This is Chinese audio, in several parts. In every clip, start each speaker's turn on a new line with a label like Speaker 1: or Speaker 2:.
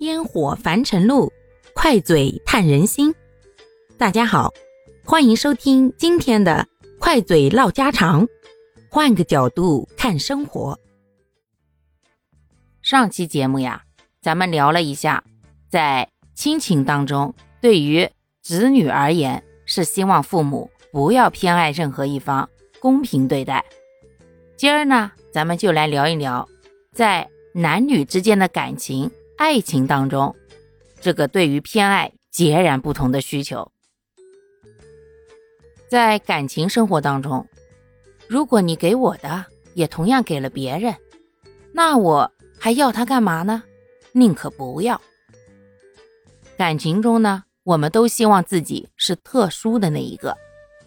Speaker 1: 烟火凡尘路，快嘴探人心。大家好，欢迎收听今天的快嘴唠家常，换个角度看生活。上期节目呀，咱们聊了一下，在亲情当中，对于子女而言，是希望父母不要偏爱任何一方，公平对待。今儿呢，咱们就来聊一聊，在男女之间的感情。爱情当中，这个对于偏爱截然不同的需求，在感情生活当中，如果你给我的也同样给了别人，那我还要他干嘛呢？宁可不要。感情中呢，我们都希望自己是特殊的那一个，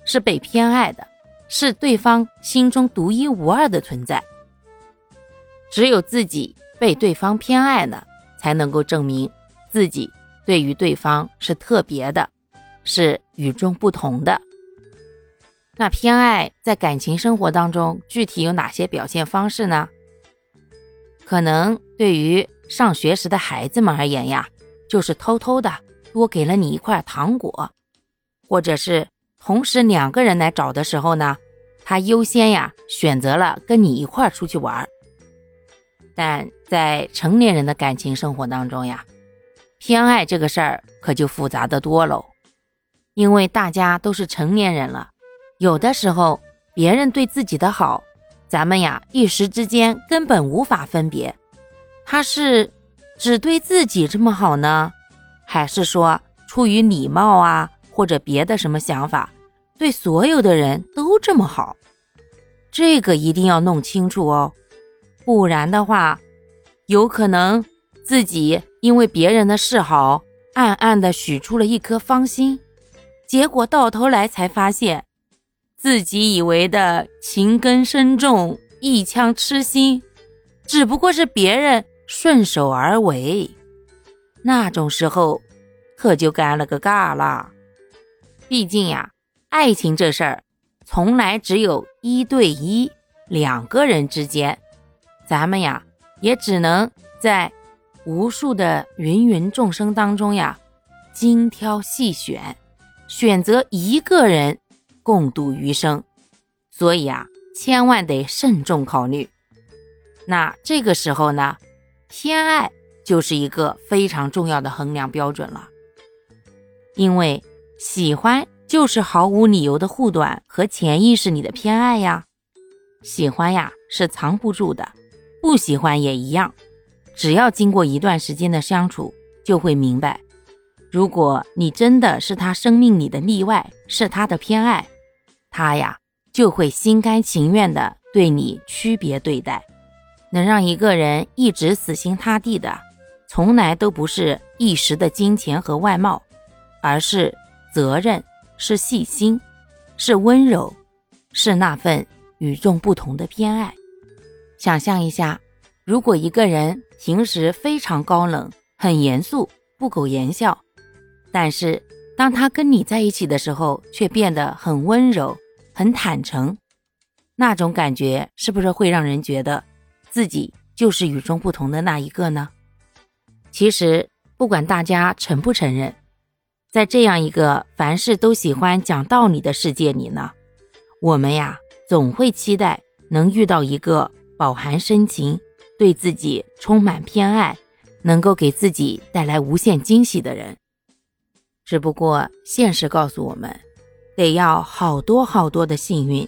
Speaker 1: 是被偏爱的，是对方心中独一无二的存在。只有自己被对方偏爱呢。才能够证明自己对于对方是特别的，是与众不同的。那偏爱在感情生活当中具体有哪些表现方式呢？可能对于上学时的孩子们而言呀，就是偷偷的多给了你一块糖果，或者是同时两个人来找的时候呢，他优先呀选择了跟你一块出去玩。但在成年人的感情生活当中呀，偏爱这个事儿可就复杂的多喽。因为大家都是成年人了，有的时候别人对自己的好，咱们呀一时之间根本无法分别，他是只对自己这么好呢，还是说出于礼貌啊，或者别的什么想法，对所有的人都这么好？这个一定要弄清楚哦。不然的话，有可能自己因为别人的示好，暗暗的许出了一颗芳心，结果到头来才发现，自己以为的情根深重、一腔痴心，只不过是别人顺手而为。那种时候，可就尴了个尬了。毕竟呀，爱情这事儿，从来只有一对一两个人之间。咱们呀，也只能在无数的芸芸众生当中呀，精挑细选，选择一个人共度余生。所以啊，千万得慎重考虑。那这个时候呢，偏爱就是一个非常重要的衡量标准了。因为喜欢就是毫无理由的护短和潜意识里的偏爱呀，喜欢呀是藏不住的。不喜欢也一样，只要经过一段时间的相处，就会明白，如果你真的是他生命里的例外，是他的偏爱，他呀就会心甘情愿的对你区别对待。能让一个人一直死心塌地的，从来都不是一时的金钱和外貌，而是责任，是细心，是温柔，是那份与众不同的偏爱。想象一下，如果一个人平时非常高冷、很严肃、不苟言笑，但是当他跟你在一起的时候，却变得很温柔、很坦诚，那种感觉是不是会让人觉得自己就是与众不同的那一个呢？其实，不管大家承不承认，在这样一个凡事都喜欢讲道理的世界里呢，我们呀，总会期待能遇到一个。饱含深情，对自己充满偏爱，能够给自己带来无限惊喜的人。只不过现实告诉我们，得要好多好多的幸运，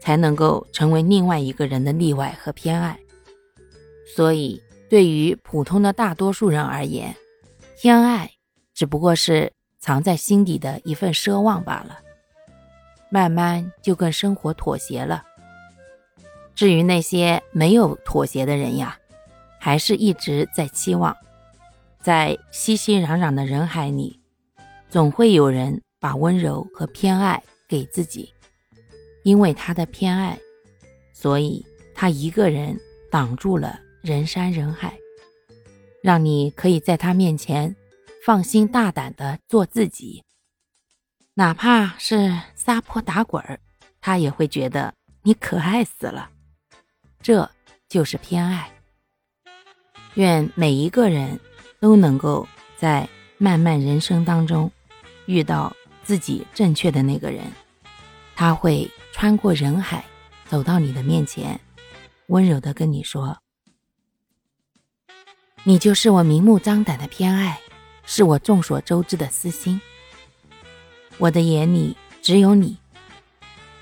Speaker 1: 才能够成为另外一个人的例外和偏爱。所以，对于普通的大多数人而言，偏爱只不过是藏在心底的一份奢望罢了。慢慢就跟生活妥协了。至于那些没有妥协的人呀，还是一直在期望，在熙熙攘攘的人海里，总会有人把温柔和偏爱给自己。因为他的偏爱，所以他一个人挡住了人山人海，让你可以在他面前放心大胆的做自己，哪怕是撒泼打滚儿，他也会觉得你可爱死了。这就是偏爱。愿每一个人都能够在漫漫人生当中遇到自己正确的那个人，他会穿过人海走到你的面前，温柔的跟你说：“你就是我明目张胆的偏爱，是我众所周知的私心。我的眼里只有你，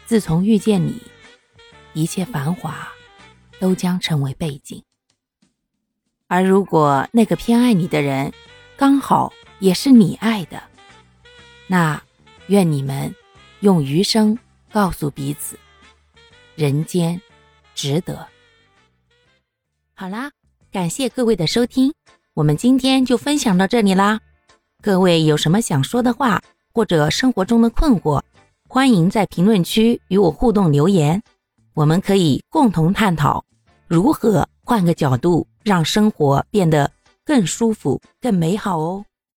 Speaker 1: 自从遇见你，一切繁华都将成为背景。”而如果那个偏爱你的人，刚好也是你爱的，那愿你们用余生告诉彼此，人间值得。好啦，感谢各位的收听，我们今天就分享到这里啦。各位有什么想说的话，或者生活中的困惑，欢迎在评论区与我互动留言，我们可以共同探讨如何换个角度。让生活变得更舒服、更美好哦。